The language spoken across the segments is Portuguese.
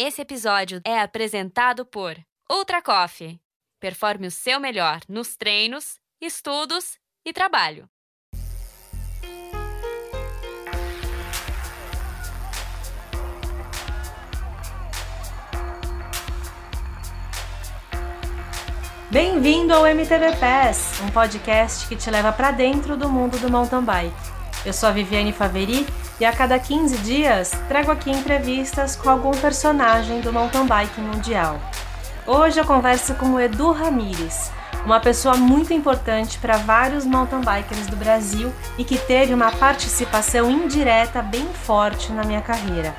Esse episódio é apresentado por Ultra Coffee. Performe o seu melhor nos treinos, estudos e trabalho. Bem-vindo ao MTB Pass, um podcast que te leva para dentro do mundo do mountain bike. Eu sou a Viviane Faveri e a cada 15 dias trago aqui entrevistas com algum personagem do mountain bike mundial. Hoje eu converso com o Edu Ramires, uma pessoa muito importante para vários mountain bikers do Brasil e que teve uma participação indireta bem forte na minha carreira.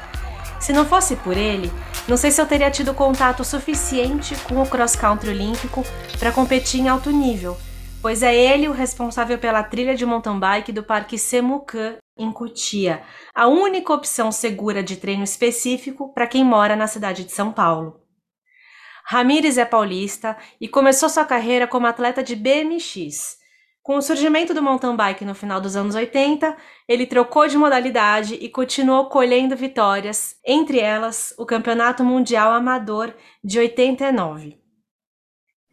Se não fosse por ele, não sei se eu teria tido contato suficiente com o cross country olímpico para competir em alto nível, pois é ele o responsável pela trilha de mountain bike do Parque Semucan em Cotia, a única opção segura de treino específico para quem mora na cidade de São Paulo. Ramires é paulista e começou sua carreira como atleta de BMX, com o surgimento do mountain bike no final dos anos 80, ele trocou de modalidade e continuou colhendo vitórias, entre elas o Campeonato Mundial Amador de 89.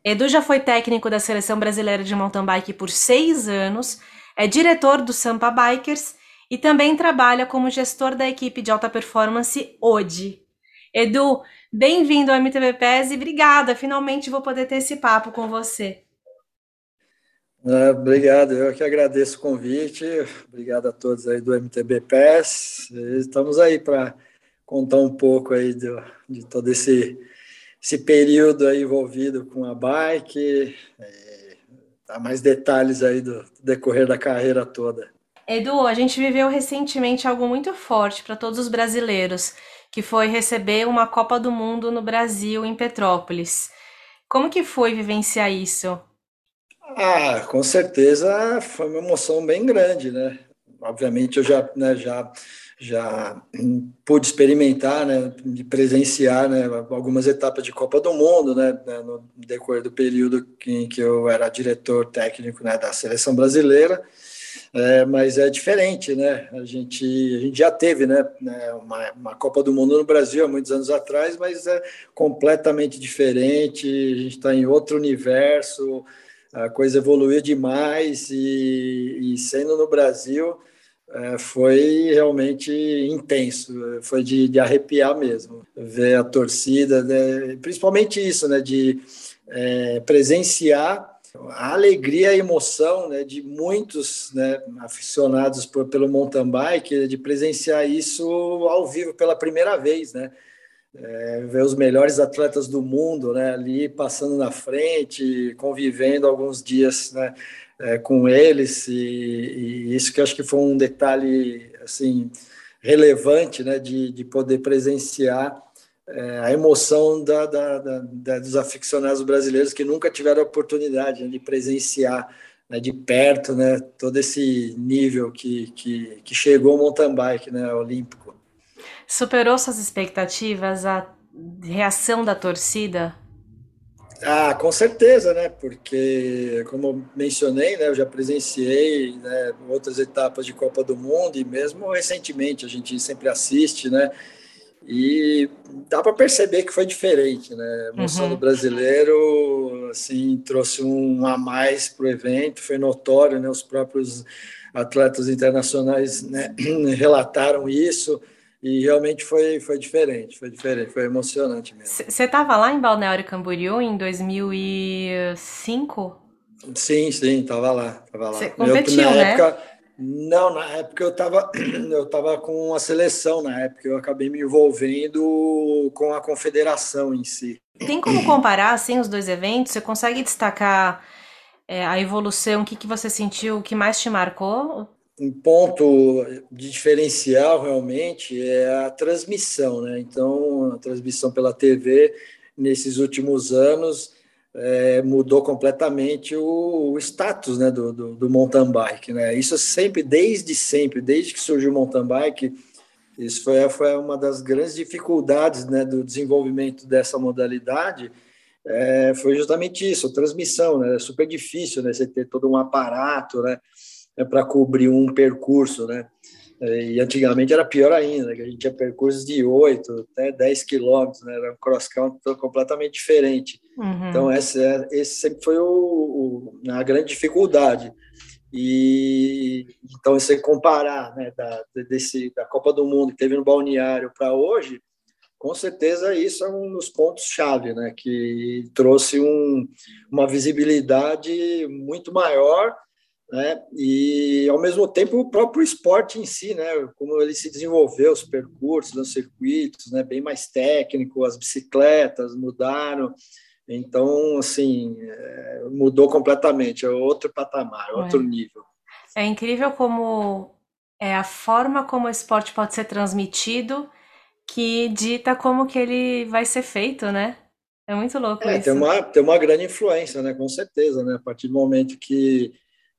Edu já foi técnico da seleção brasileira de mountain bike por seis anos, é diretor do Sampa Bikers e também trabalha como gestor da equipe de alta performance ODI. Edu, bem-vindo ao MTV PES e obrigada, finalmente vou poder ter esse papo com você. Ah, obrigado, eu que agradeço o convite. Obrigado a todos aí do MTB PES. Estamos aí para contar um pouco aí do, de todo esse, esse período aí envolvido com a bike, é, dar mais detalhes aí do, do decorrer da carreira toda. Edu, a gente viveu recentemente algo muito forte para todos os brasileiros, que foi receber uma Copa do Mundo no Brasil, em Petrópolis. Como que foi vivenciar isso? Ah, com certeza foi uma emoção bem grande, né? Obviamente eu já, né, já, já pude experimentar, né, de presenciar, né, algumas etapas de Copa do Mundo, né, né no decorrer do período em que eu era diretor técnico, né, da seleção brasileira. É, mas é diferente, né? A gente, a gente já teve, né, né, uma, uma, Copa do Mundo no Brasil há muitos anos atrás, mas é completamente diferente. A gente está em outro universo a coisa evoluiu demais e, e sendo no Brasil é, foi realmente intenso, foi de, de, arrepiar mesmo, ver a torcida, né, principalmente isso, né, de é, presenciar a alegria e a emoção né, de muitos né, aficionados por, pelo mountain bike, de presenciar isso ao vivo pela primeira vez, né? é, ver os melhores atletas do mundo né, ali passando na frente, convivendo alguns dias né, é, com eles, e, e, isso que acho que foi um detalhe assim relevante né, de, de poder presenciar é, a emoção da, da, da, dos aficionados brasileiros que nunca tiveram a oportunidade né, de presenciar né, de perto né, todo esse nível que, que, que chegou o mountain bike né, olímpico. Superou suas expectativas a reação da torcida? Ah, com certeza, né? Porque, como eu mencionei, né, eu já presenciei né, outras etapas de Copa do Mundo e mesmo recentemente a gente sempre assiste, né? E dá para perceber que foi diferente, né? A emoção uhum. do brasileiro, assim, trouxe um a mais para o evento, foi notório, né? Os próprios atletas internacionais né, relataram isso e realmente foi, foi diferente, foi diferente, foi emocionante mesmo. Você estava lá em Balneário Camboriú em 2005? Sim, sim, estava lá, tava lá. Você competiu, eu, na né? Época, não, na época eu estava eu tava com a seleção, na época eu acabei me envolvendo com a confederação em si. Tem como comparar assim os dois eventos? Você consegue destacar é, a evolução? O que, que você sentiu, o que mais te marcou? Um ponto de diferencial realmente é a transmissão, né? Então, a transmissão pela TV nesses últimos anos é, mudou completamente o, o status né, do, do, do, mountain bike, né? Isso sempre, desde sempre, desde que surgiu o mountain bike, isso foi, foi uma das grandes dificuldades né, do desenvolvimento dessa modalidade, é, foi justamente isso, transmissão, né? É super difícil, né? Você ter todo um aparato, né? É para cobrir um percurso, né? E antigamente era pior ainda, que a gente tinha percursos de 8 até 10 quilômetros, né? era um cross-country completamente diferente. Uhum. Então, essa, é, esse sempre foi o, o, a grande dificuldade. E então, você comparar né, da, desse, da Copa do Mundo que teve no Balneário para hoje, com certeza isso é um dos pontos-chave, né, que trouxe um, uma visibilidade muito maior né? E ao mesmo tempo o próprio esporte em si, né? Como ele se desenvolveu, os percursos, os circuitos, né? Bem mais técnico, as bicicletas mudaram. Então, assim, é, mudou completamente, é outro patamar, outro nível. É incrível como é a forma como o esporte pode ser transmitido que dita como que ele vai ser feito, né? É muito louco é, isso. Tem uma, tem uma grande influência, né? Com certeza, né? A partir do momento que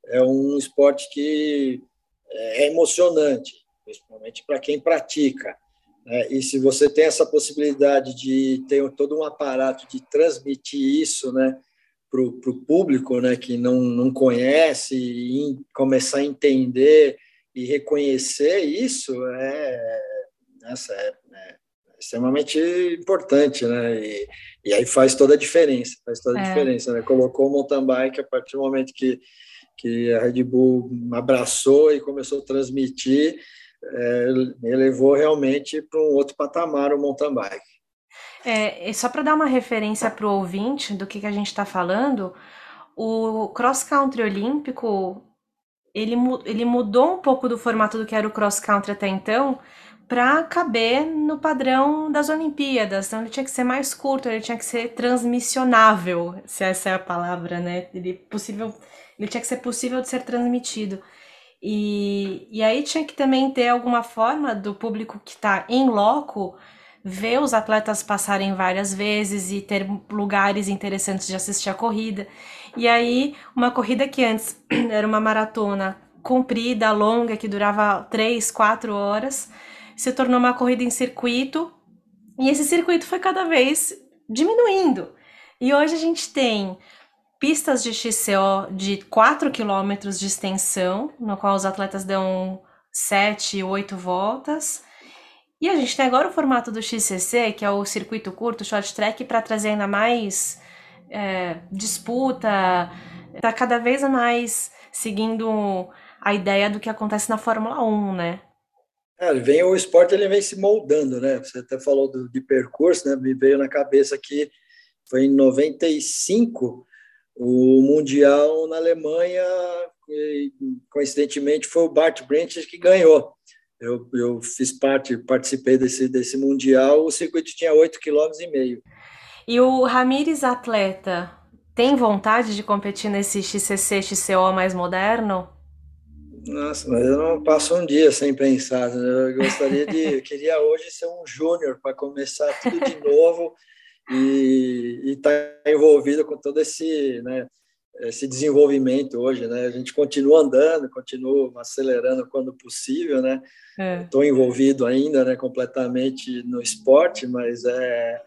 é um esporte que é emocionante, principalmente para quem pratica. Né? E se você tem essa possibilidade de ter todo um aparato de transmitir isso né, para o público né, que não, não conhece e começar a entender e reconhecer isso, é, essa é, é extremamente importante, né? E, e, aí faz toda a diferença, faz toda a é. diferença, né? Colocou o mountain bike a partir do momento que que a Red Bull abraçou e começou a transmitir, é, elevou realmente para um outro patamar o mountain bike. É, só para dar uma referência para o ouvinte do que, que a gente está falando, o cross country olímpico ele, ele mudou um pouco do formato do que era o cross country até então para caber no padrão das Olimpíadas. Então ele tinha que ser mais curto, ele tinha que ser transmissionável, se essa é a palavra, né? Ele possível ele tinha que ser possível de ser transmitido. E, e aí tinha que também ter alguma forma do público que está em loco ver os atletas passarem várias vezes e ter lugares interessantes de assistir a corrida. E aí, uma corrida que antes era uma maratona comprida, longa, que durava três, quatro horas, se tornou uma corrida em circuito, e esse circuito foi cada vez diminuindo. E hoje a gente tem pistas de XCO de 4 km de extensão, no qual os atletas dão 7, 8 voltas. E a gente tem agora o formato do XCC, que é o circuito curto, short track, para trazer ainda mais é, disputa, está cada vez mais seguindo a ideia do que acontece na Fórmula 1, né? É, vem o esporte ele vem se moldando, né? Você até falou do, de percurso, né? Me veio na cabeça que foi em 95 o Mundial na Alemanha, coincidentemente, foi o Bart Brent que ganhou. Eu, eu fiz parte, participei desse, desse Mundial, o circuito tinha 8,5 km. E o Ramires atleta tem vontade de competir nesse XCC, XCO mais moderno? Nossa, mas eu não passo um dia sem pensar. Eu gostaria de, eu queria hoje ser um júnior para começar tudo de novo e está envolvida com todo esse, né, esse desenvolvimento hoje, né? A gente continua andando, continua acelerando quando possível, né? Estou é. envolvido ainda, né, completamente no esporte, mas é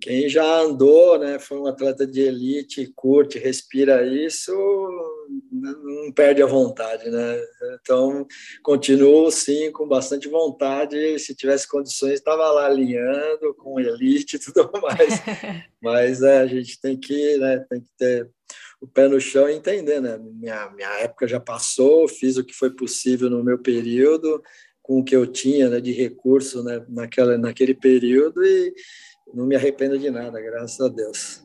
quem já andou, né, foi um atleta de elite, curte, respira isso, não perde a vontade, né? Então, continuo, sim, com bastante vontade. Se tivesse condições, estava lá alinhando com elite e tudo mais. Mas é, a gente tem que, né, tem que ter o pé no chão e entender, né? Minha, minha época já passou, fiz o que foi possível no meu período, com o que eu tinha né, de recurso né, naquela, naquele período e não me arrependo de nada, graças a Deus.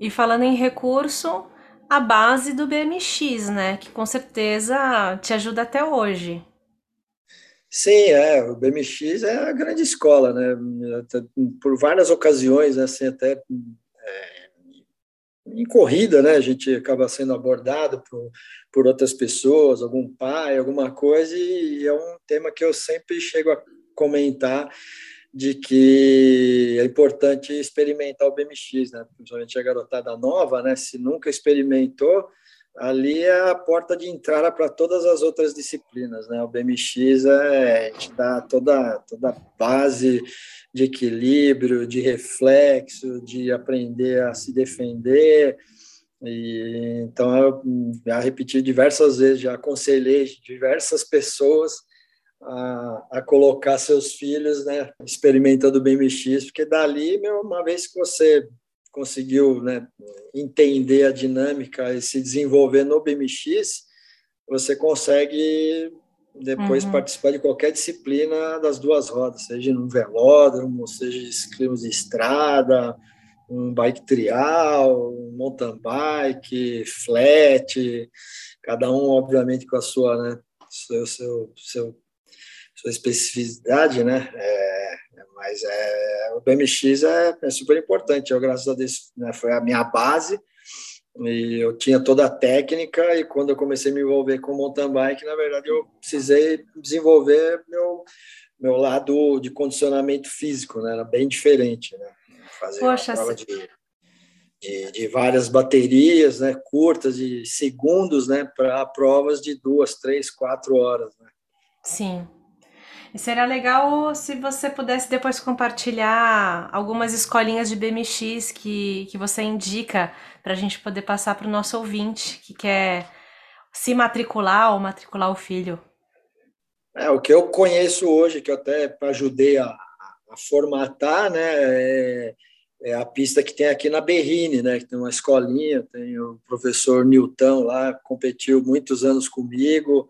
E falando em recurso, a base do BMX, né? Que com certeza te ajuda até hoje. Sim, é, o BMX é a grande escola, né? Por várias ocasiões, assim, até é, em corrida, né? A gente acaba sendo abordado por, por outras pessoas, algum pai, alguma coisa, e é um tema que eu sempre chego a comentar de que é importante experimentar o BMX, né? principalmente a garotada nova, né? se nunca experimentou, ali é a porta de entrada para todas as outras disciplinas. Né? O BMX é, te dá toda, toda a base de equilíbrio, de reflexo, de aprender a se defender. E, então, eu já repeti diversas vezes, já aconselhei diversas pessoas a, a, colocar seus filhos, né, experimentando o BMX, porque dali, meu, uma vez que você conseguiu né, entender a dinâmica e se desenvolver no BMX, você consegue depois uhum. participar de qualquer disciplina das duas rodas, seja no velódromo, seja ciclismo de estrada, um bike trial, um mountain bike, flat, cada um, obviamente, com a sua, né, seu, seu, seu sua especificidade, né? É, mas é, o BMX é, é, super importante. Eu, graças a Deus, né, foi a minha base e eu tinha toda a técnica e quando eu comecei a me envolver com mountain bike, na verdade, eu precisei desenvolver meu meu lado de condicionamento físico, né? Era bem diferente, né? Fazer Poxa, prova de, de, de, várias baterias, né? Curtas, de segundos, né? Para provas de duas, três, quatro horas, né? Sim. Seria legal se você pudesse depois compartilhar algumas escolinhas de BMX que, que você indica para a gente poder passar para o nosso ouvinte que quer se matricular ou matricular o filho. É, o que eu conheço hoje, que eu até ajudei a, a formatar, né, é, é, a pista que tem aqui na Berrine, né, que tem uma escolinha, tem o professor Nilton lá, competiu muitos anos comigo,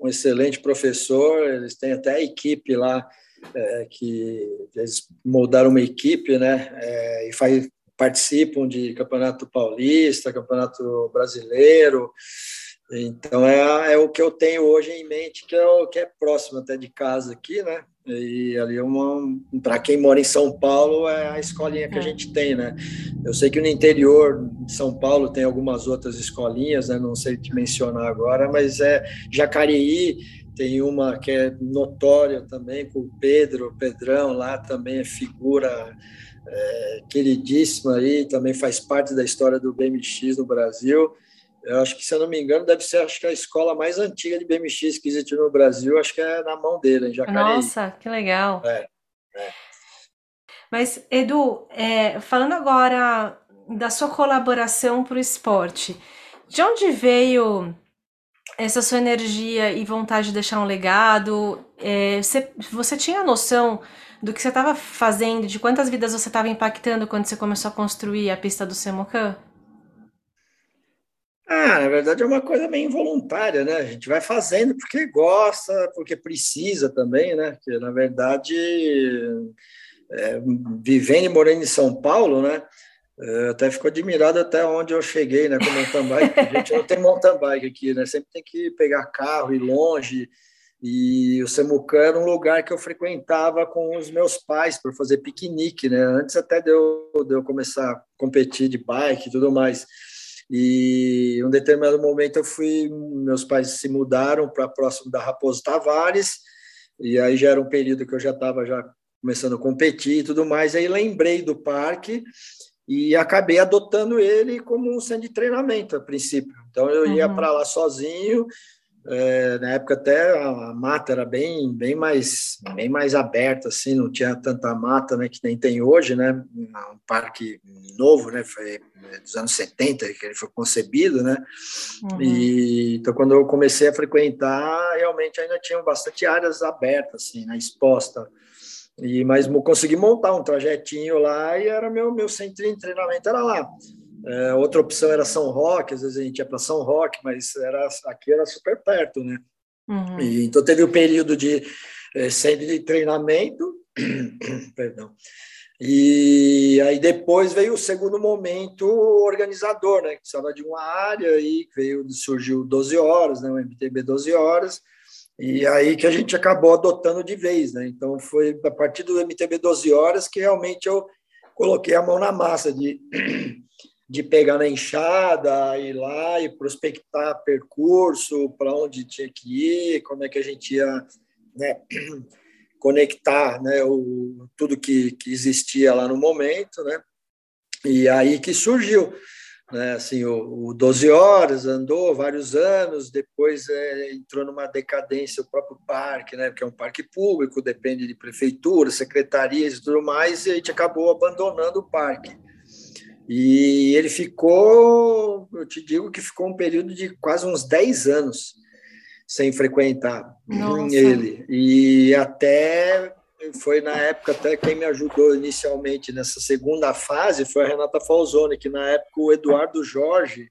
um excelente professor, eles têm até a equipe lá, é, que eles moldaram uma equipe, né, é, e faz, participam de campeonato paulista, campeonato brasileiro, então é, é o que eu tenho hoje em mente, que é o que é próximo até de casa aqui, né, e ali é uma, para quem mora em São Paulo, é a escolinha que a é. gente tem, né? Eu sei que no interior de São Paulo tem algumas outras escolinhas, né? Não sei te mencionar agora, mas é Jacareí tem uma que é notória também, com o Pedro, o Pedrão lá também é figura é, queridíssima aí, também faz parte da história do BMX no Brasil. Eu acho que, se eu não me engano, deve ser acho que a escola mais antiga de BMX que existe no Brasil, acho que é na mão dele, em Jacareí. Nossa, que legal. É, é. Mas, Edu, é, falando agora da sua colaboração para o esporte, de onde veio essa sua energia e vontade de deixar um legado? É, você, você tinha noção do que você estava fazendo, de quantas vidas você estava impactando quando você começou a construir a pista do Semocan? Ah, na verdade é uma coisa meio involuntária, né? A gente vai fazendo porque gosta, porque precisa também, né? Que na verdade, é, vivendo e morando em São Paulo, né? Eu até fico admirado até onde eu cheguei, né? Com mountain bike. A gente não tem mountain bike aqui, né? Sempre tem que pegar carro e longe. E o Semucan era um lugar que eu frequentava com os meus pais para fazer piquenique, né? Antes até de eu, de eu começar a competir de bike e tudo mais. E em um determinado momento eu fui, meus pais se mudaram para próximo da Raposo Tavares, e aí já era um período que eu já estava já começando a competir e tudo mais, aí lembrei do parque e acabei adotando ele como um centro de treinamento a princípio. Então eu ia uhum. para lá sozinho, é, na época até a mata era bem, bem, mais, bem mais aberta, assim, não tinha tanta mata né, que nem tem hoje, né? Um parque novo, né? Foi dos anos 70 que ele foi concebido, né? Uhum. E, então, quando eu comecei a frequentar, realmente ainda tinham bastante áreas abertas, assim, né, exposta. E, mas consegui montar um trajetinho lá e era meu, meu centro de treinamento, era lá. É, outra opção era São Roque, às vezes a gente ia para São Roque, mas era, aqui era super perto, né? Uhum. E, então teve o período de é, centro de treinamento, perdão, e aí depois veio o segundo momento organizador, né? Que precisava de uma área e veio surgiu 12 horas, né? O MTB 12 horas. E aí que a gente acabou adotando de vez, né? Então foi a partir do MTB 12 horas que realmente eu coloquei a mão na massa de de pegar na enxada, ir lá e prospectar percurso, para onde tinha que ir, como é que a gente ia né, conectar né, o, tudo que, que existia lá no momento, né? E aí que surgiu, né? Assim, o, o 12 horas andou vários anos, depois é, entrou numa decadência o próprio parque, né? Porque é um parque público, depende de prefeitura, secretarias e tudo mais, e a gente acabou abandonando o parque. E ele ficou, eu te digo que ficou um período de quase uns 10 anos sem frequentar Nossa. ele. E até foi na época até quem me ajudou inicialmente nessa segunda fase foi a Renata Falzoni, que na época o Eduardo Jorge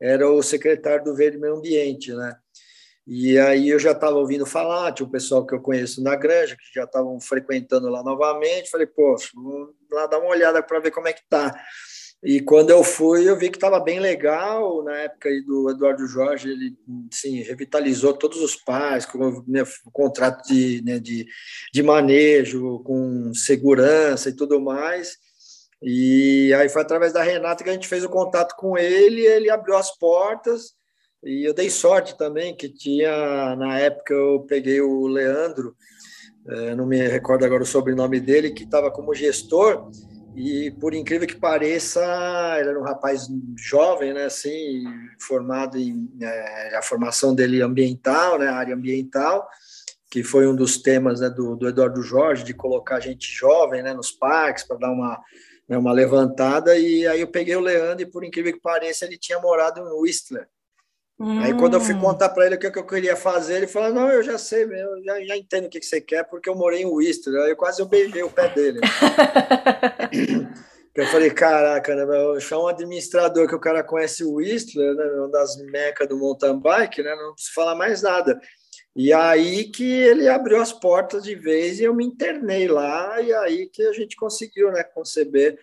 era o secretário do Verde Meio Ambiente, né? E aí eu já estava ouvindo falar, tinha um pessoal que eu conheço na granja, que já estavam frequentando lá novamente, falei, pô, vou lá dar uma olhada para ver como é que tá. E quando eu fui, eu vi que estava bem legal. Na época aí do Eduardo Jorge, ele sim, revitalizou todos os pais, com né, contrato de, né, de, de manejo, com segurança e tudo mais. E aí foi através da Renata que a gente fez o contato com ele, ele abriu as portas. E eu dei sorte também, que tinha, na época, eu peguei o Leandro, eh, não me recordo agora o sobrenome dele, que estava como gestor e por incrível que pareça, ele era um rapaz jovem, né, assim, formado em é, a formação dele ambiental, né, área ambiental, que foi um dos temas né, do, do Eduardo Jorge de colocar gente jovem, né, nos parques para dar uma né, uma levantada. E aí eu peguei o Leandro e por incrível que pareça, ele tinha morado em Whistler. Hum. Aí quando eu fui hum. contar para ele o que, eu queria fazer, ele falou: Não, eu já sei, eu já, já entendo o que, que, você quer, porque eu morei em Whistler. Aí eu quase eu beijei o pé dele. eu falei: Caraca, né, meu, achar um administrador que o cara conhece o Whistler, né, uma das mecas do mountain bike, né, não preciso falar mais nada. E aí que ele abriu as portas de vez e eu me internei lá, e aí que a gente conseguiu né, conceber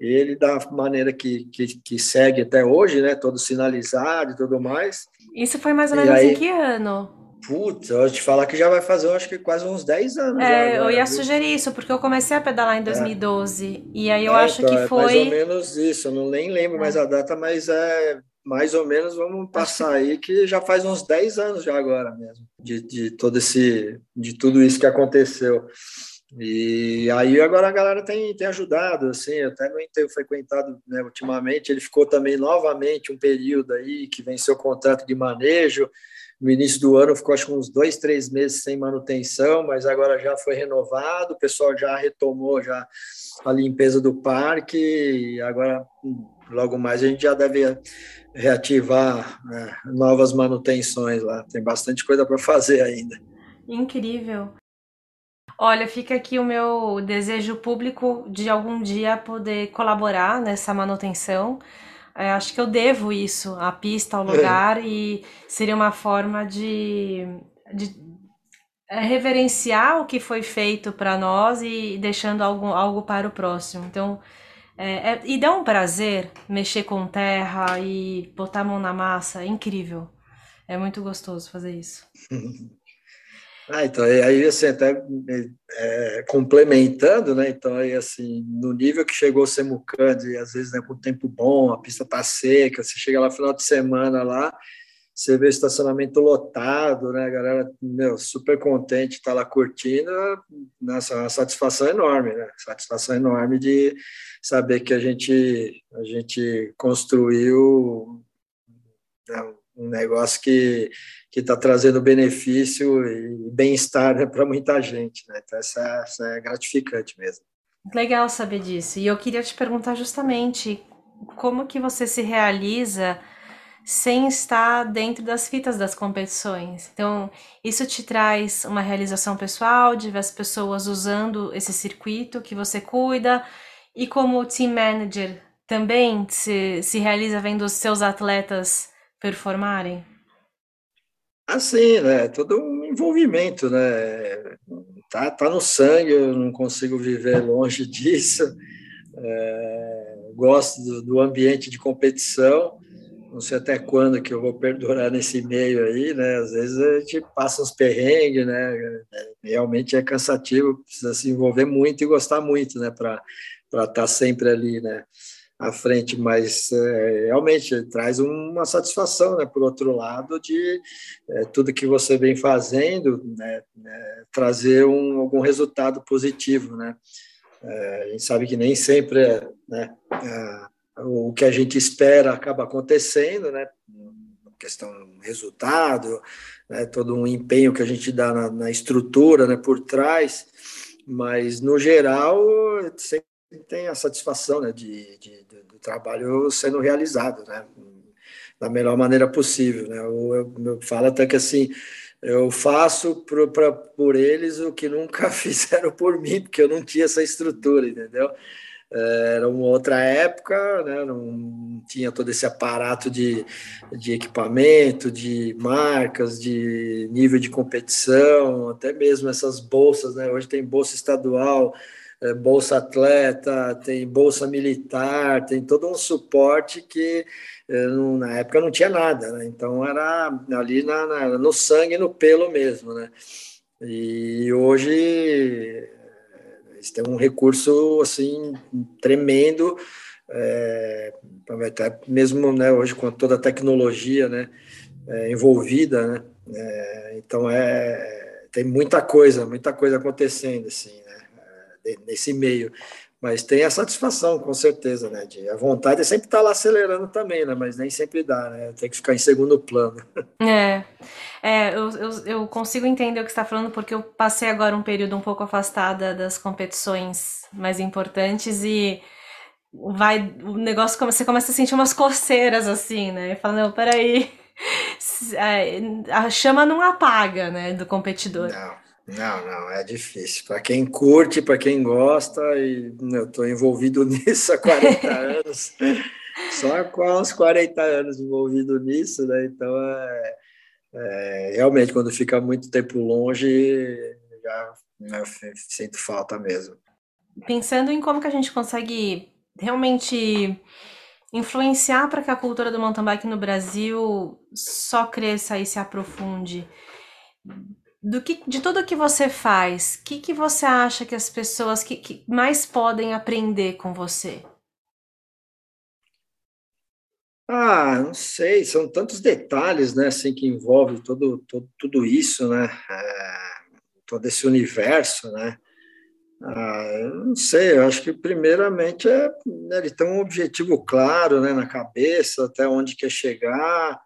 ele da maneira que, que, que, segue até hoje, né? Todo sinalizado e tudo mais. Isso foi mais ou menos aí, em que ano? Putz, eu te falar que já vai fazer, eu acho que quase uns 10 anos. É, agora, eu ia viu? sugerir isso, porque eu comecei a pedalar em 2012. É. E aí eu é, acho então, que foi. É mais ou menos isso, eu não nem lembro é. mais a data, mas é mais ou menos, vamos passar aí, que já faz uns 10 anos já agora mesmo, de, de todo esse, de tudo isso que aconteceu. E aí agora a galera tem, tem ajudado, assim, até não tenho frequentado né, ultimamente, ele ficou também novamente um período aí que venceu o contrato de manejo, no início do ano ficou acho que uns dois, três meses sem manutenção, mas agora já foi renovado, o pessoal já retomou já a limpeza do parque, e agora logo mais a gente já deve reativar né, novas manutenções lá, tem bastante coisa para fazer ainda. Incrível. Olha, fica aqui o meu desejo público de algum dia poder colaborar nessa manutenção. É, acho que eu devo isso à pista, ao lugar, é. e seria uma forma de, de é, reverenciar o que foi feito para nós e deixando algo, algo para o próximo. Então, é, é, e dá um prazer mexer com terra e botar a mão na massa, é incrível. É muito gostoso fazer isso. Ah, então, aí, assim, até é, complementando, né, então, aí, assim, no nível que chegou o Semucand, e às vezes, né, com tempo bom, a pista tá seca, você chega lá final de semana lá, você vê o estacionamento lotado, né, a galera, meu, super contente, tá lá curtindo, nossa, uma satisfação enorme, né, satisfação enorme de saber que a gente, a gente construiu né, um negócio que que está trazendo benefício e bem-estar para muita gente. Né? Então, essa é gratificante mesmo. Legal saber disso. E eu queria te perguntar justamente como que você se realiza sem estar dentro das fitas das competições. Então, isso te traz uma realização pessoal de ver as pessoas usando esse circuito que você cuida e como team manager também se, se realiza vendo os seus atletas performarem? Assim, né? Todo um envolvimento, né? Tá, tá no sangue, eu não consigo viver longe disso. É, gosto do, do, ambiente de competição. Não sei até quando que eu vou perdurar nesse meio aí, né? Às vezes a gente passa uns perrengues, né? Realmente é cansativo, precisa se envolver muito e gostar muito, né? Para estar tá sempre ali, né? À frente, mas é, realmente traz uma satisfação, né, por outro lado, de é, tudo que você vem fazendo, né, é, trazer um, algum resultado positivo, né, é, a gente sabe que nem sempre é, né, é, o que a gente espera acaba acontecendo, né, questão resultado, né, todo um empenho que a gente dá na, na estrutura, né, por trás, mas no geral sempre tem a satisfação né, de, de, do trabalho sendo realizado, né? da melhor maneira possível. Né? Eu, eu, eu falo até que assim, eu faço pro, pra, por eles o que nunca fizeram por mim, porque eu não tinha essa estrutura, entendeu? É, era uma outra época, né? não tinha todo esse aparato de, de equipamento, de marcas, de nível de competição, até mesmo essas bolsas, né? Hoje tem bolsa estadual, é, bolsa atleta, tem bolsa militar, tem todo um suporte que é, na época não tinha nada, né? Então era ali na, na, no sangue, no pelo mesmo, né? E hoje eles têm um recurso assim tremendo, é, até mesmo né, hoje com toda a tecnologia né, é, envolvida, né, é, então é tem muita coisa, muita coisa acontecendo assim, né, é, nesse meio. Mas tem a satisfação, com certeza, né? De, a vontade é sempre estar tá lá acelerando também, né? Mas nem sempre dá, né? Tem que ficar em segundo plano. É, é eu, eu, eu consigo entender o que está falando, porque eu passei agora um período um pouco afastada das competições mais importantes e vai o negócio você começa a sentir umas coceiras assim, né? E fala, não, peraí, é, a chama não apaga, né, do competidor. Não. Não, não, é difícil. Para quem curte, para quem gosta, e eu estou envolvido nisso há 40 anos, só com uns 40 anos envolvido nisso, né? Então, é, é, realmente, quando fica muito tempo longe, já né, sinto falta mesmo. Pensando em como que a gente consegue realmente influenciar para que a cultura do mountain bike no Brasil só cresça e se aprofunde do que, de tudo que você faz, o que, que você acha que as pessoas que, que mais podem aprender com você? Ah, não sei, são tantos detalhes, né, assim, que envolve todo, todo tudo isso, né, é, todo esse universo, né, ah, não sei, eu acho que primeiramente é, né, ele tem um objetivo claro, né, na cabeça, até onde quer chegar,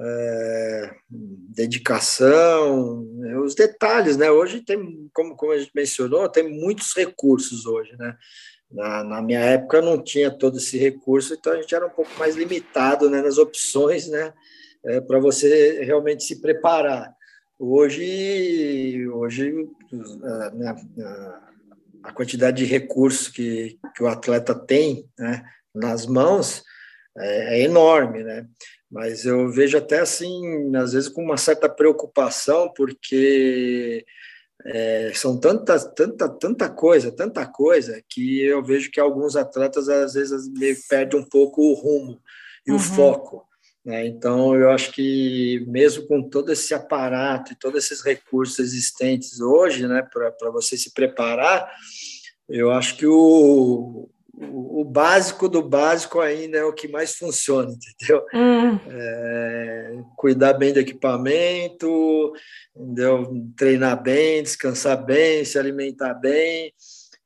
é, dedicação, né, os detalhes, né? Hoje tem, como, como a gente mencionou, tem muitos recursos hoje, né? Na, na, minha época não tinha todo esse recurso, então a gente era um pouco mais limitado né, nas opções, né? É, para você realmente se preparar. Hoje, hoje a, né, a quantidade de recursos que, que o atleta tem né, nas mãos é, é enorme, né? Mas eu vejo até assim, às vezes com uma certa preocupação, porque é, são tanta, tanta, tanta coisa, tanta coisa, que eu vejo que alguns atletas às vezes meio perdem um pouco o rumo e uhum. o foco. Né? Então, eu acho que mesmo com todo esse aparato e todos esses recursos existentes hoje, né, para você se preparar, eu acho que o, o, básico do básico ainda é o que mais funciona, entendeu? Hum. É, cuidar bem do equipamento, entendeu? treinar bem, descansar bem, se alimentar bem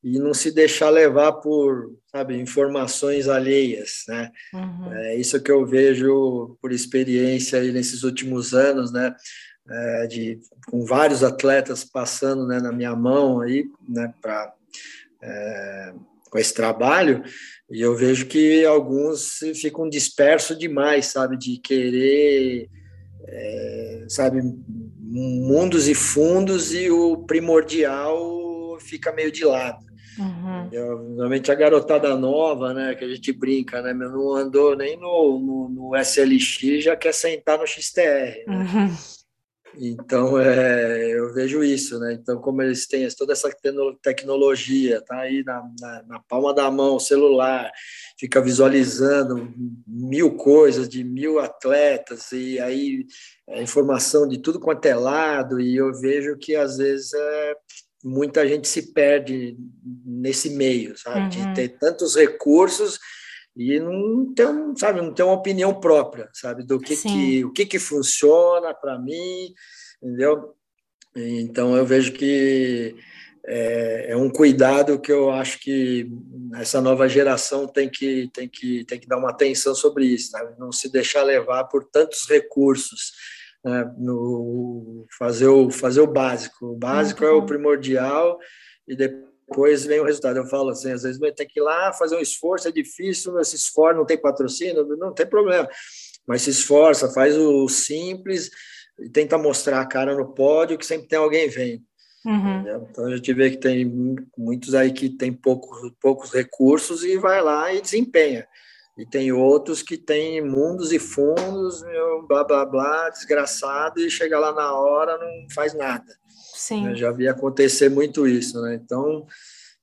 e não se deixar levar por, sabe, informações alheias, né? Uhum. É isso que eu vejo por experiência aí nesses últimos anos, né? É, de, com vários atletas passando né, na minha mão aí, né, para é, com esse trabalho, e eu vejo que alguns ficam dispersos demais, sabe, de querer, é, sabe, mundos e fundos e o primordial fica meio de lado. Uhum. Eu, normalmente a garotada nova, né, que a gente brinca, né, não andou nem no, no, no SLX, já quer sentar no XTR. Né? Uhum. Então, é, eu vejo isso, né? Então, como eles têm toda essa tecnologia, tá aí na, na, na, palma da mão, celular, fica visualizando mil coisas de mil atletas, e aí é, informação de tudo quanto é lado, e eu vejo que às vezes é, muita gente se perde nesse meio, sabe? Uhum. De ter tantos recursos e não tem, sabe, não tem uma opinião própria, sabe, do que, que o que, que funciona para mim, entendeu? Então eu vejo que é, é, um cuidado que eu acho que essa nova geração tem que tem que tem que dar uma atenção sobre isso, sabe? não se deixar levar por tantos recursos, né? no fazer o fazer o básico, o básico é o primordial e depois depois vem o resultado. Eu falo assim, às vezes vai ter que ir lá fazer um esforço, é difícil, esse esforço não tem patrocínio, não tem problema. mas se esforça, faz o simples e tenta mostrar a cara no pódio que sempre tem alguém vendo. Uhum. Então a gente vê que tem muitos aí que tem poucos, poucos recursos e vai lá e desempenha. E tem outros que têm mundos e fundos, meu, blá blá blá, desgraçado, e chega lá na hora não faz nada. Sim. Eu já vi acontecer muito isso, né? Então,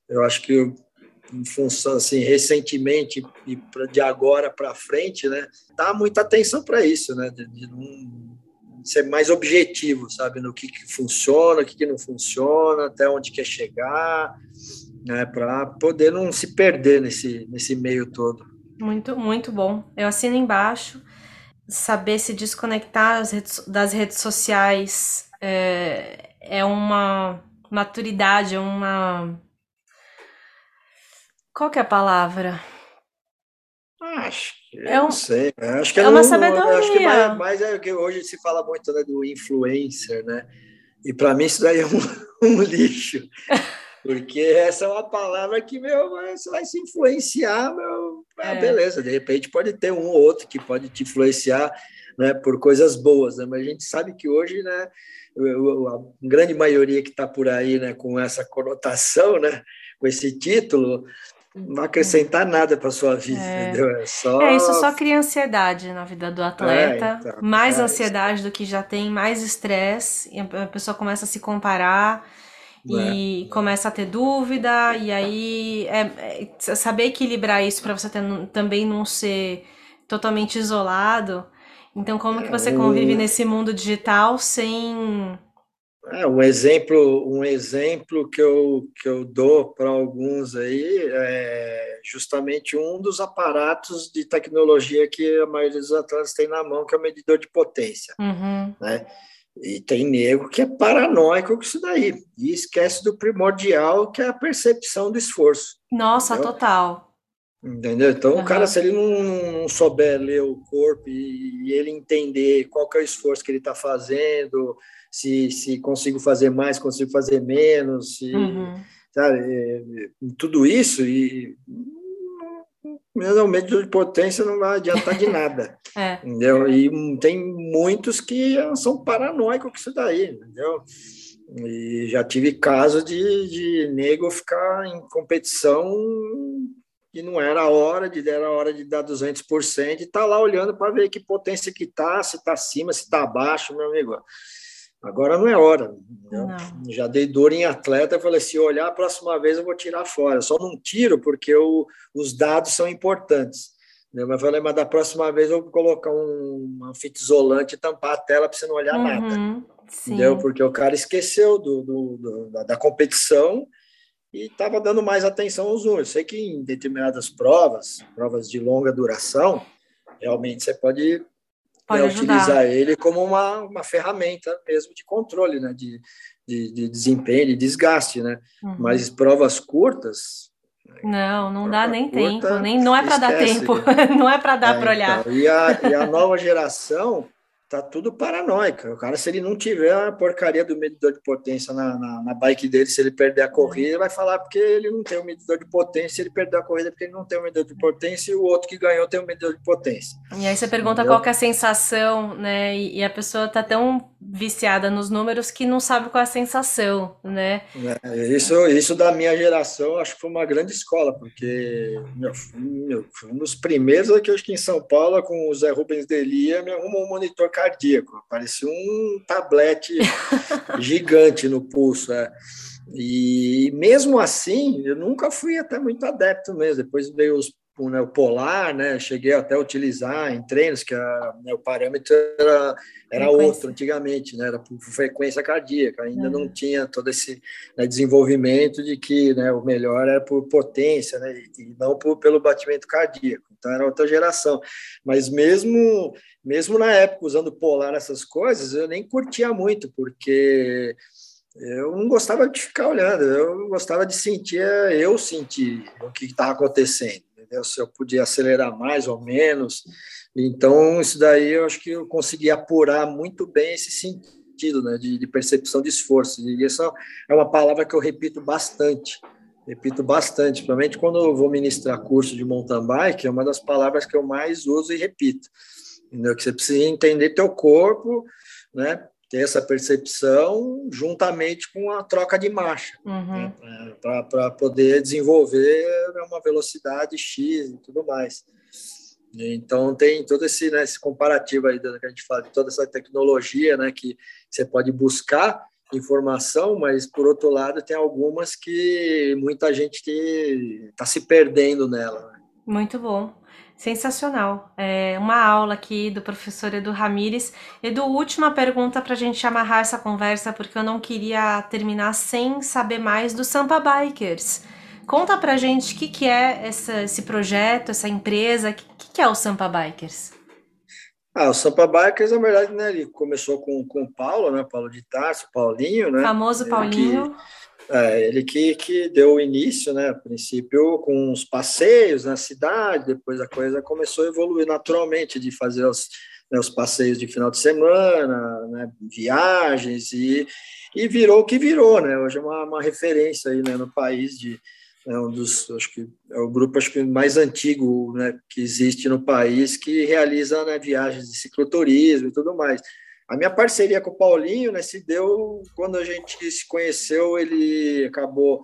eu acho que em função assim recentemente e de agora para frente, né, dá muita atenção para isso, né, de, de ser mais objetivo, sabe, no que, que funciona, o que, que não funciona, até onde quer chegar, né, para poder não se perder nesse nesse meio todo. Muito, muito bom. Eu assino embaixo. Saber se desconectar das redes, das redes sociais é, é uma maturidade, é uma. Qual que é a palavra? Acho que é um, não sei. Acho que é, é uma sabedoria. Acho que mais, mais é que hoje se fala muito né, do influencer, né? E para mim isso daí é um, um lixo. Porque essa é uma palavra que, meu, você vai se influenciar, meu, ah, é. beleza, de repente pode ter um ou outro que pode te influenciar né, por coisas boas, né? mas a gente sabe que hoje, né, a grande maioria que está por aí né, com essa conotação, né, com esse título, não acrescentar nada para sua vida, é. entendeu? É, só... é, isso só cria ansiedade na vida do atleta, é, então, mais é, ansiedade do que já tem, mais estresse, a pessoa começa a se comparar e é. começa a ter dúvida, e aí é, é saber equilibrar isso para você ter, também não ser totalmente isolado. Então, como que você é, convive nesse mundo digital sem. É, um exemplo, um exemplo que eu, que eu dou para alguns aí é justamente um dos aparatos de tecnologia que a maioria dos atletas tem na mão, que é o medidor de potência. Uhum. Né? E tem nego que é paranoico com isso daí e esquece do primordial, que é a percepção do esforço. Nossa, entendeu? total. Entendeu? Então, uhum. o cara, se ele não, não, souber ler o corpo e, e, ele entender qual que é o esforço que ele está fazendo, se, se consigo fazer mais, consigo fazer menos, se, uhum. sabe, é, tudo isso, e o medidor de potência não vai adiantar de nada. é. entendeu? E tem muitos que são paranoicos com isso daí, entendeu? E já tive caso de, de nego ficar em competição e não era a hora de era a hora de dar 200% e tá lá olhando para ver que potência que tá, se tá acima, se tá abaixo, meu amigo. Agora não é hora. Já dei dor em atleta, falei, se olhar a próxima vez eu vou tirar fora. Só não tiro porque eu, os dados são importantes. Né? Mas falei, mas da próxima vez eu vou colocar um, uma fita isolante e tampar a tela para você não olhar uhum, nada. Entendeu? Porque o cara esqueceu do, do, do da, da, competição e estava dando mais atenção aos números. Sei que em determinadas provas, provas de longa duração, realmente você pode Pode utilizar ele como uma, uma ferramenta mesmo de controle, né? De, de, de desempenho, de desgaste, né? Uhum. Mas provas curtas. Não, não dá nem curta, tempo, nem não é para dar tempo, não é para dar é, para olhar. Então, e, a, e a nova geração tá tudo paranoica. O cara, se ele não tiver a porcaria do medidor de potência na, na, na, bike dele, se ele perder a corrida, ele vai falar porque ele não tem o medidor de potência, se ele perder a corrida porque ele não tem o medidor de potência e o outro que ganhou tem o medidor de potência. E aí você pergunta Entendeu? qual é a sensação, né? E, e, a pessoa tá tão viciada nos números que não sabe qual é a sensação, né? É, isso, isso da minha geração, acho que foi uma grande escola, porque meu, meu, um dos primeiros aqui, acho que em São Paulo, com o Zé Rubens Delia, me arrumou um monitor cardíaco, parecia um tablete gigante no pulso. É. E mesmo assim, eu nunca fui até muito adepto mesmo. Depois veio os, né, o polar, né? Cheguei até a utilizar em treinos, que a, né, o parâmetro era, era outro antigamente, né? Era por frequência cardíaca, ainda uhum. não tinha todo esse né, desenvolvimento de que né, o melhor era por potência, né? E não por, pelo batimento cardíaco. Então era outra geração. Mas mesmo mesmo na época usando polar essas coisas, eu nem curtia muito, porque eu não gostava de ficar olhando, eu gostava de sentir, eu sentir o que estava acontecendo, entendeu? se eu podia acelerar mais ou menos. Então, isso daí eu acho que eu consegui apurar muito bem esse sentido né, de, de percepção de esforço. E essa é uma palavra que eu repito bastante repito bastante, principalmente quando eu vou ministrar curso de mountain bike, é uma das palavras que eu mais uso e repito entendeu? que você precisa entender teu corpo, né? Ter essa percepção juntamente com a troca de marcha, uhum. né? para poder desenvolver uma velocidade X e tudo mais. Então tem todo esse, né, esse comparativo aí que a gente fala de toda essa tecnologia, né, que você pode buscar informação, mas por outro lado tem algumas que muita gente está se perdendo nela. Né? Muito bom. Sensacional. É uma aula aqui do professor Edu Ramires. Edu, última pergunta para a gente amarrar essa conversa, porque eu não queria terminar sem saber mais do Sampa Bikers. Conta pra gente o que, que é essa, esse projeto, essa empresa, o que, que é o Sampa Bikers? Ah, o Sampa Bikers, na verdade, né, ele começou com, com o Paulo, né, Paulo de Tarso, Paulinho, né? Famoso Paulinho. É, ele que, que deu o início, né? A princípio com os passeios na cidade, depois a coisa começou a evoluir naturalmente, de fazer os, né, os passeios de final de semana, né, viagens, e, e virou o que virou, né? Hoje é uma, uma referência aí né, no país de é um dos, acho que é o grupo acho que mais antigo né, que existe no país que realiza né, viagens de cicloturismo e tudo mais. A minha parceria com o Paulinho né, se deu quando a gente se conheceu, ele acabou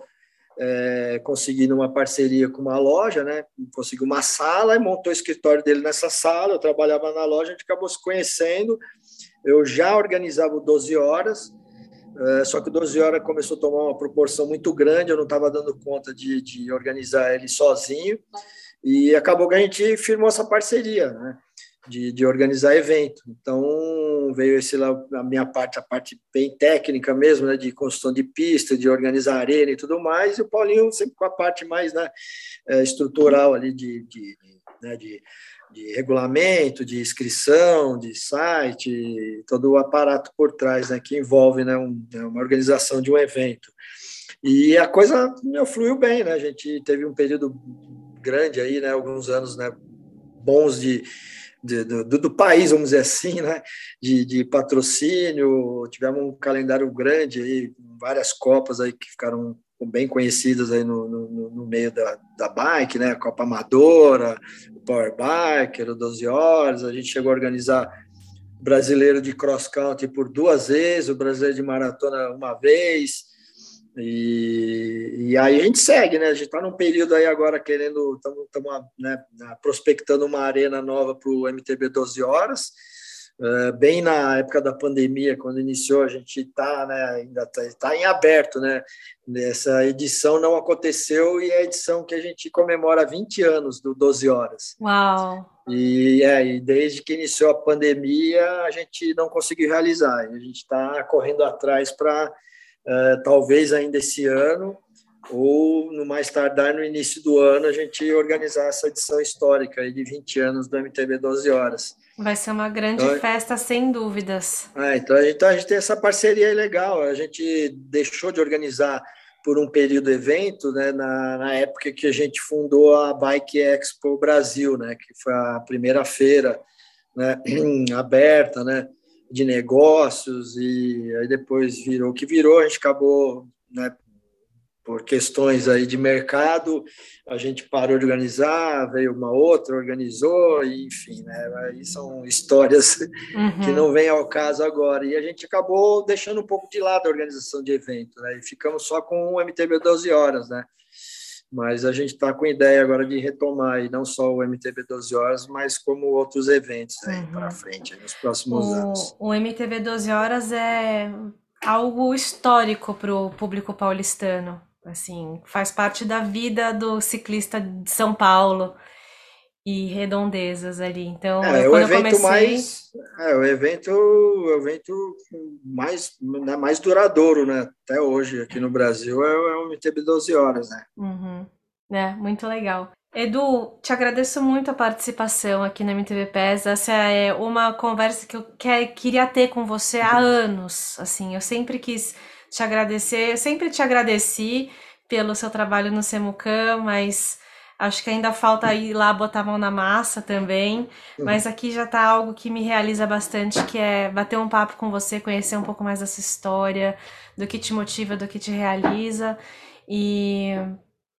é, conseguindo uma parceria com uma loja, né? Conseguiu uma sala e montou o escritório dele nessa sala. Eu trabalhava na loja, a gente acabou se conhecendo. Eu já organizava o 12 horas, é, só que o 12 horas começou a tomar uma proporção muito grande, eu não estava dando conta de, de organizar ele sozinho. E acabou que a gente firmou essa parceria, né? De, de organizar evento. Então, veio esse lá, a minha parte, a parte bem técnica mesmo, né, de construção de pista, de organizar arena e tudo mais, e o Paulinho sempre com a parte mais né, é, estrutural ali de, de, né, de, de regulamento, de inscrição, de site, todo o aparato por trás, né, que envolve né, um, né, uma organização de um evento. E a coisa meu, fluiu bem, né? A gente teve um período grande aí, né? Alguns anos, né? Bons de, de, do, do, país, vamos dizer assim, né? de, de patrocínio. Tivemos um calendário grande aí, várias copas aí que ficaram bem conhecidas aí no, no, no, meio da, da bike, né? A Copa Amadora, o Power Biker, o 12 Horas. A gente chegou a organizar brasileiro de cross country por duas vezes, o brasileiro de maratona uma vez. E, e aí a gente segue, né? A gente está num período aí agora querendo, estamos né, prospectando uma arena nova para o MTB 12 horas. Uh, bem na época da pandemia, quando iniciou, a gente está, né, ainda está tá em aberto, né? Essa edição não aconteceu e é a edição que a gente comemora 20 anos do 12 horas. Uau! E, é, e desde que iniciou a pandemia, a gente não conseguiu realizar. A gente está correndo atrás para uh, talvez ainda esse ano, ou no mais tardar no início do ano, a gente organizar essa edição histórica de 20 anos do MTB 12 Horas. Vai ser uma grande então, festa, sem dúvidas. É, então, a gente, então a gente tem essa parceria legal. A gente deixou de organizar por um período evento, né, na, na, época que a gente fundou a Bike Expo Brasil, né, que foi a primeira feira né, aberta, né, de negócios e aí depois virou o que virou, a gente acabou, né, por questões aí de mercado, a gente parou de organizar, veio uma outra, organizou, e, enfim, né, aí são histórias uhum. que não vêm ao caso agora, e a gente acabou deixando um pouco de lado a organização de evento, né, e ficamos só com o MTB 12 horas, né, mas a gente está com ideia agora de retomar e não só o MTV 12 horas, mas como outros eventos aí uhum. para frente nos próximos o, anos. O MTV 12 horas é algo histórico para o público paulistano, assim, faz parte da vida do ciclista de São Paulo e redondezas ali. Então, é, é o evento comecei... mais é o evento, o evento mais né, mais duradouro, né? Até hoje aqui no Brasil é, é o MTB 12 horas, né? Uhum. É, muito legal. Edu, te agradeço muito a participação aqui no MTV PES. Essa é uma conversa que eu quer, queria ter com você há anos. Assim, eu sempre quis te agradecer, eu sempre te agradeci pelo seu trabalho no Semucan, mas Acho que ainda falta ir lá botar a mão na massa também, uhum. mas aqui já tá algo que me realiza bastante, que é bater um papo com você, conhecer um pouco mais dessa história, do que te motiva, do que te realiza e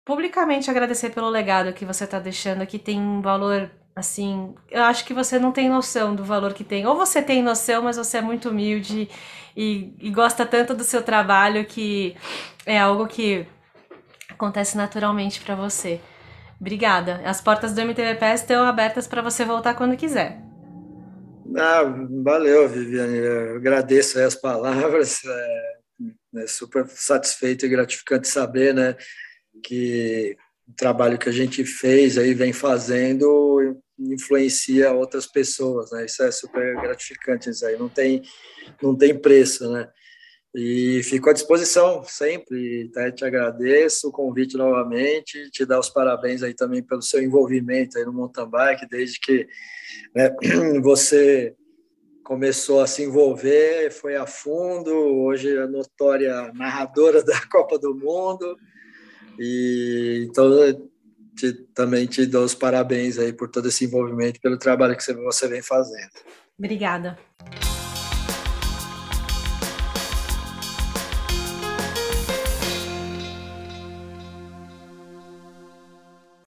publicamente agradecer pelo legado que você está deixando, que tem um valor Assim, eu acho que você não tem noção do valor que tem. Ou você tem noção, mas você é muito humilde e, e gosta tanto do seu trabalho que é algo que acontece naturalmente para você. Obrigada. As portas do MTVPS estão abertas para você voltar quando quiser. Ah, valeu, Viviane. Eu agradeço as palavras. É, é super satisfeito e gratificante saber, né, que o trabalho que a gente fez aí vem fazendo influencia outras pessoas, né? Isso é super gratificante, isso aí não tem não tem preço, né? E fico à disposição sempre, tá? Te agradeço o convite novamente, te dar os parabéns aí também pelo seu envolvimento aí no mountain bike, desde que né, você começou a se envolver, foi a fundo, hoje é notória narradora da Copa do Mundo, e então te, também te dou os parabéns aí por todo esse envolvimento, pelo trabalho que você, você vem fazendo. Obrigada.